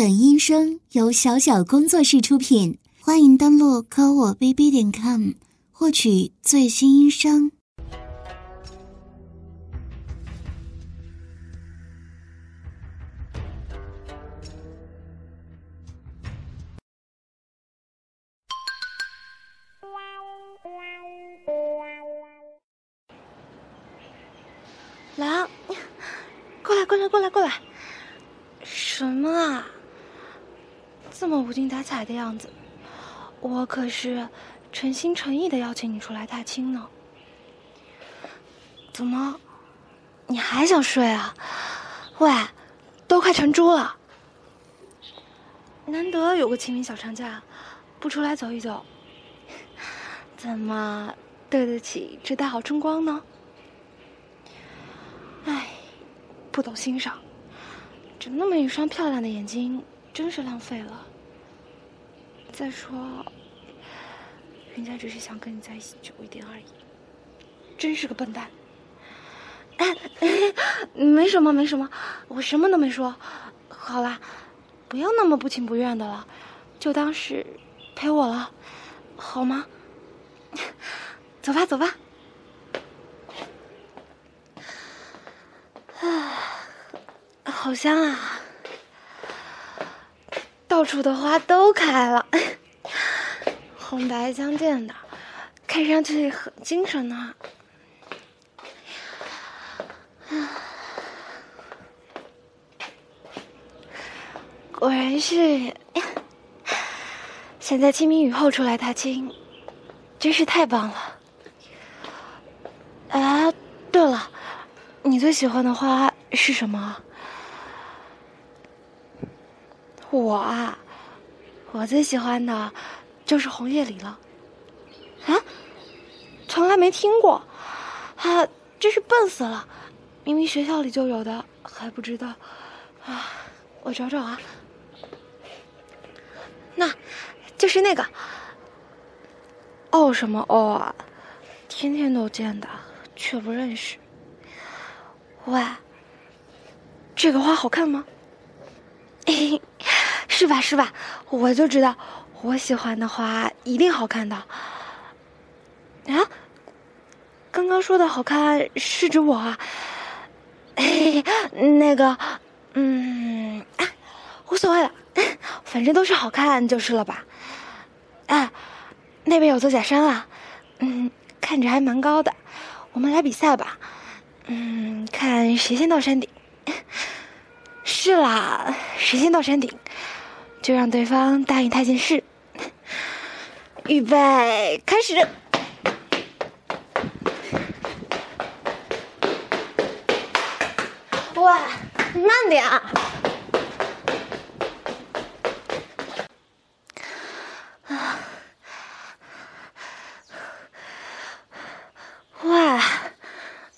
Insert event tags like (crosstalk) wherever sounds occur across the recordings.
本音声由小小工作室出品，欢迎登录科我 bb 点 com 获取最新音声。来，过来，过来，过来，过来！什么啊？这么无精打采的样子，我可是诚心诚意的邀请你出来踏青呢。怎么，你还想睡啊？喂，都快成猪了，难得有个清明小长假，不出来走一走，怎么对得起这大好春光呢？哎，不懂欣赏，只那么一双漂亮的眼睛，真是浪费了。再说，人家只是想跟你在一起久一点而已，真是个笨蛋。哎，(laughs) 没什么，没什么，我什么都没说。好啦，不要那么不情不愿的了，就当是陪我了，好吗？(laughs) 走吧，走吧。啊，好香啊！到处的花都开了，红白相间的，看上去很精神呢。果然是，现在清明雨后出来踏青，真是太棒了。啊，对了。你最喜欢的花是什么？我啊，我最喜欢的，就是红叶李了。啊，从来没听过，啊，真是笨死了！明明学校里就有的，还不知道。啊，我找找啊，那，就是那个。哦什么哦啊？天天都见的，却不认识。喂，这个花好看吗？嘿嘿是吧是吧，我就知道，我喜欢的花一定好看的。啊，刚刚说的好看是指我啊？那个，嗯，无所谓了，反正都是好看就是了吧？啊，那边有座假山啊，嗯，看着还蛮高的，我们来比赛吧。嗯，看谁先到山顶。(laughs) 是啦，谁先到山顶，就让对方答应他件事。预备，开始。喂，慢点。啊。哇，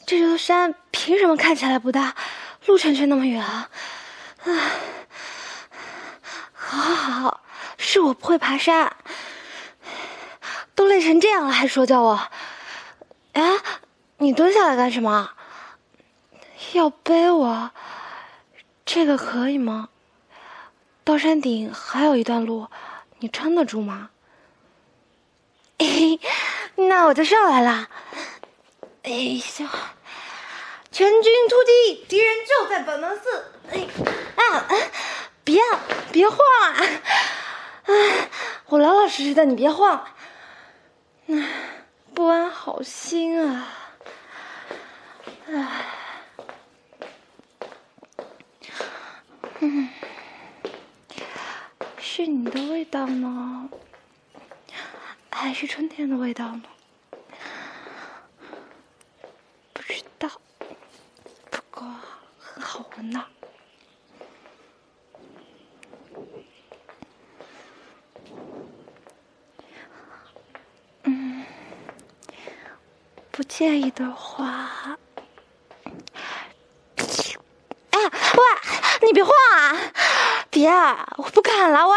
这座山凭什么看起来不大，路程却那么远啊？好好好，是我不会爬山。都累成这样了，还说教我？哎，你蹲下来干什么？要背我？这个可以吗？到山顶还有一段路，你撑得住吗？(laughs) 那我就上来了。哎呀！全军突击！敌人就在本门寺。哎，啊，别，别晃啊！哎，我老老实实的，你别晃。哎，不安好心啊！哎，嗯，是你的味道呢，还是春天的味道呢？那，嗯，不介意的话，哎，喂，你别晃啊！别，我不敢了，喂！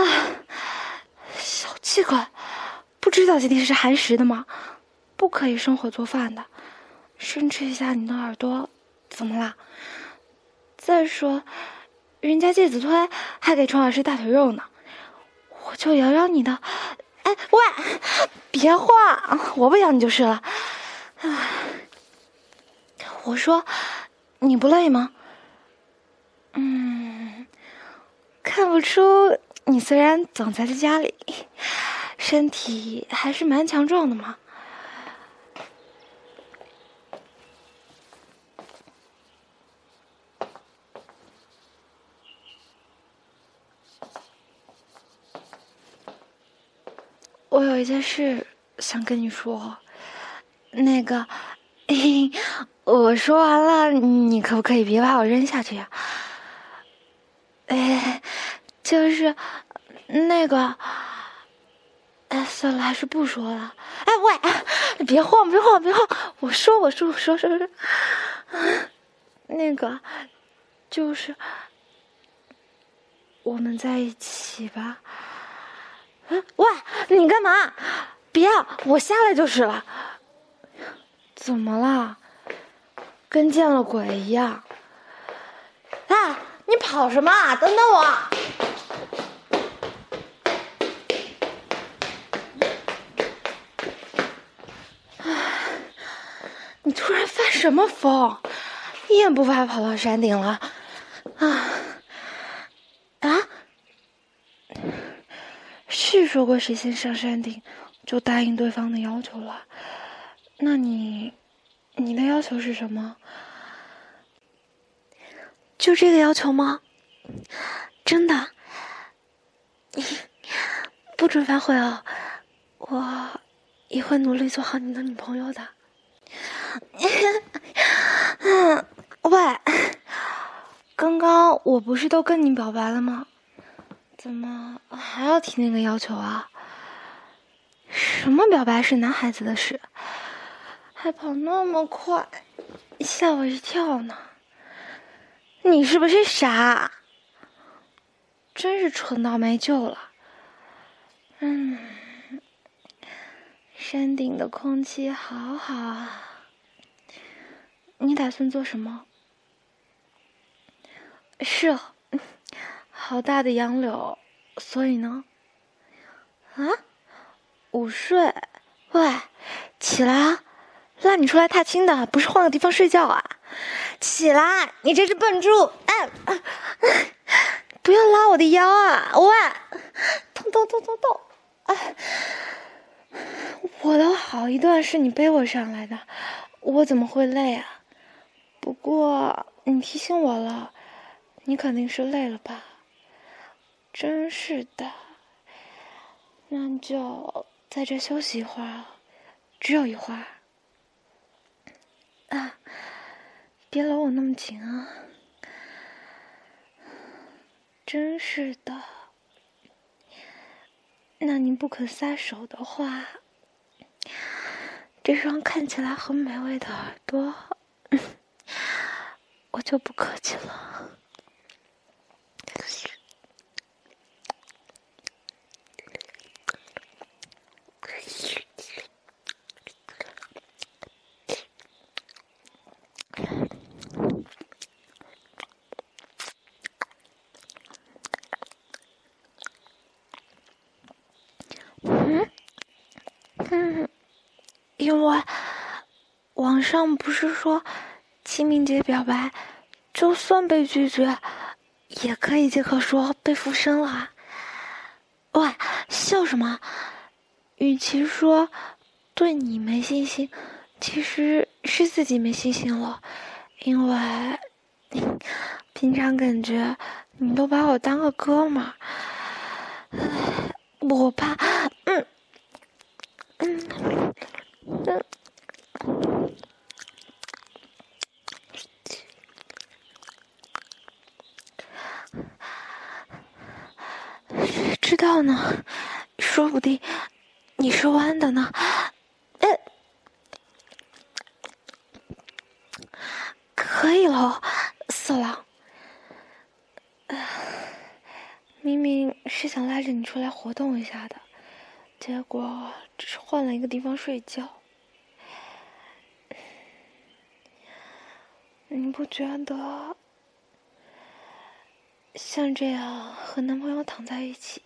啊，小气鬼，不知道今天是寒食的吗？不可以生火做饭的，伸出一下你的耳朵。怎么啦？再说，人家介子推还给虫老师大腿肉呢，我就咬咬你的。喂，别晃，我不咬你就是了。我说，你不累吗？嗯，看不出你虽然总在家里，身体还是蛮强壮的嘛。一件事想跟你说，那个，我说完了，你可不可以别把我扔下去呀？哎，就是那个，哎，算了，还是不说了。哎喂，别晃，别晃，别晃！我说，我说，我说，说说，那个，就是我们在一起吧。喂，你干嘛？别，我下来就是了。怎么了？跟见了鬼一样。哎，你跑什么？等等我。哎你突然发什么疯？一言不发跑到山顶了。啊。是说过谁先上山顶，就答应对方的要求了。那你，你的要求是什么？就这个要求吗？真的？不准反悔哦！我也会努力做好你的女朋友的。喂，刚刚我不是都跟你表白了吗？怎么还要提那个要求啊？什么表白是男孩子的事？还跑那么快，吓我一跳呢！你是不是傻？真是蠢到没救了。嗯，山顶的空气好好啊。你打算做什么？是。好大的杨柳，所以呢？啊，午睡？喂，起来啊！拉你出来踏青的，不是换个地方睡觉啊！起来，你这只笨猪！哎，不要拉我的腰啊！喂，痛痛痛痛痛！哎，我都好一段是你背我上来的，我怎么会累啊？不过你提醒我了，你肯定是累了吧？真是的，那就在这休息一会儿，只有一会儿。啊，别搂我那么紧啊！真是的，那您不肯撒手的话，这双看起来很美味的耳朵，(laughs) 我就不客气了。因为网上不是说清明节表白，就算被拒绝，也可以借口说被附身了。喂，笑什么？与其说对你没信心，其实是自己没信心了。因为平常感觉你都把我当个哥们儿，我怕，嗯，嗯。谁知道呢？说不定你是弯的呢。呃，可以了，色狼。明明是想拉着你出来活动一下的，结果只是换了一个地方睡觉。你不觉得像这样和男朋友躺在一起，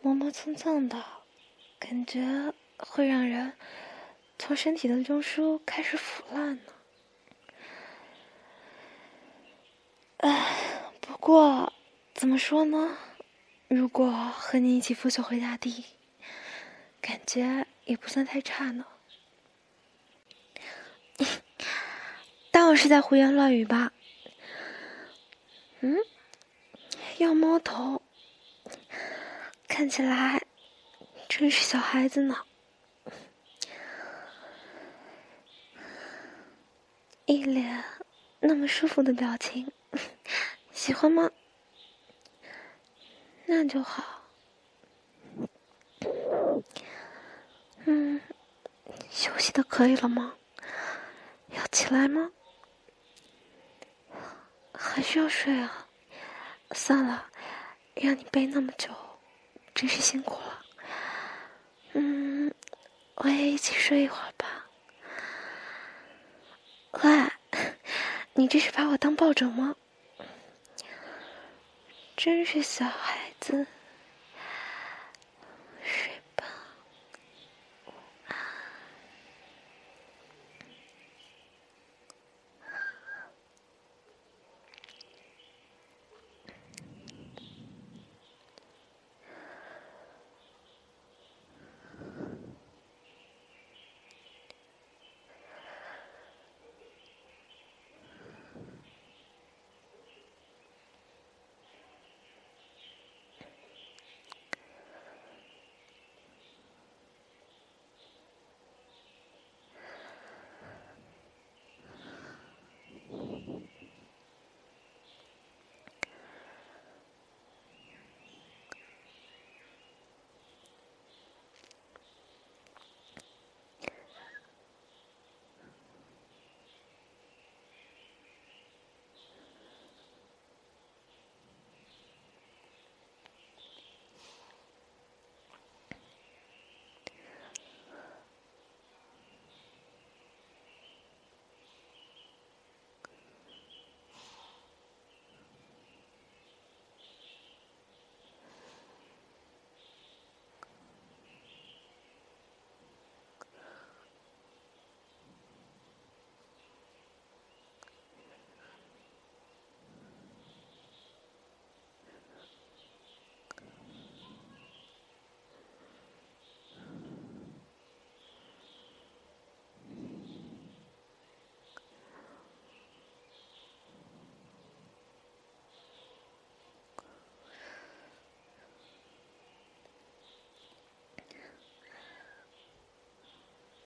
磨磨蹭蹭的，感觉会让人从身体的中枢开始腐烂呢。哎，不过怎么说呢？如果和你一起拂袖回大地，感觉也不算太差呢。(laughs) 当我是在胡言乱语吧？嗯，要摸头，看起来真是小孩子呢。一脸那么舒服的表情，喜欢吗？那就好。嗯，休息的可以了吗？要起来吗？还需要睡啊？算了，让你背那么久，真是辛苦了。嗯我也一起睡一会儿吧。喂 (laughs) 你这是把我当抱枕吗？真是小孩子睡